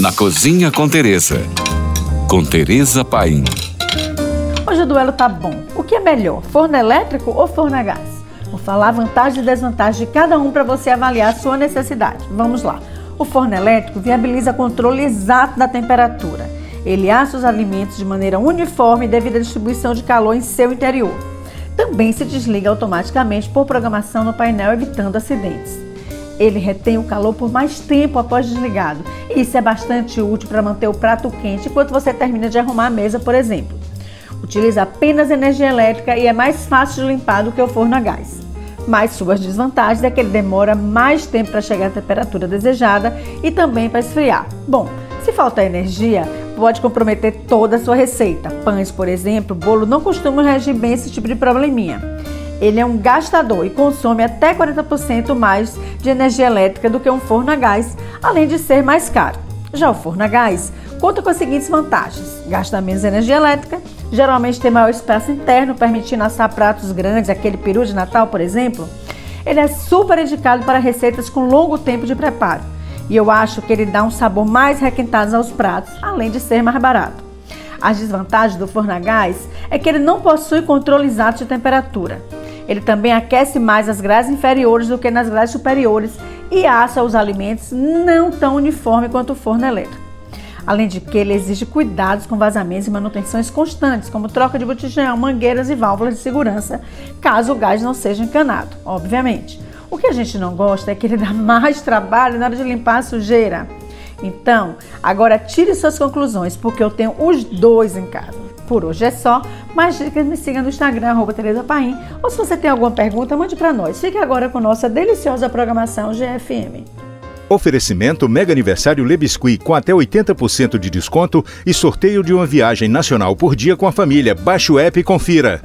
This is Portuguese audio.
Na Cozinha com Tereza. Com Tereza Paim. Hoje o duelo tá bom. O que é melhor, forno elétrico ou forno a gás? Vou falar vantagens e desvantagens de cada um para você avaliar a sua necessidade. Vamos lá. O forno elétrico viabiliza controle exato da temperatura. Ele assa os alimentos de maneira uniforme devido à distribuição de calor em seu interior. Também se desliga automaticamente por programação no painel, evitando acidentes ele retém o calor por mais tempo após desligado. E isso é bastante útil para manter o prato quente enquanto você termina de arrumar a mesa, por exemplo. Utiliza apenas energia elétrica e é mais fácil de limpar do que o forno a gás. Mas suas desvantagens é que ele demora mais tempo para chegar à temperatura desejada e também para esfriar. Bom, se faltar energia, pode comprometer toda a sua receita. Pães, por exemplo, bolo não costumam reagir bem a esse tipo de probleminha. Ele é um gastador e consome até 40% mais de energia elétrica do que um forno a gás, além de ser mais caro. Já o forno a gás conta com as seguintes vantagens: gasta menos energia elétrica, geralmente tem maior espaço interno, permitindo assar pratos grandes, aquele peru de Natal, por exemplo. Ele é super indicado para receitas com longo tempo de preparo. E eu acho que ele dá um sabor mais requintado aos pratos, além de ser mais barato. As desvantagens do forno a gás é que ele não possui controle exato de temperatura. Ele também aquece mais as grades inferiores do que nas grades superiores e assa os alimentos não tão uniforme quanto o forno elétrico. Além de que ele exige cuidados com vazamentos e manutenções constantes, como troca de botijão, mangueiras e válvulas de segurança, caso o gás não seja encanado, obviamente. O que a gente não gosta é que ele dá mais trabalho na hora de limpar a sujeira. Então, agora tire suas conclusões, porque eu tenho os dois em casa. Por hoje é só. Mais dicas me siga no Instagram, arroba Tereza Paim. Ou se você tem alguma pergunta, mande para nós. Fique agora com nossa deliciosa programação GFM. Oferecimento Mega Aniversário Le Biscuit com até 80% de desconto e sorteio de uma viagem nacional por dia com a família. Baixe o app e confira.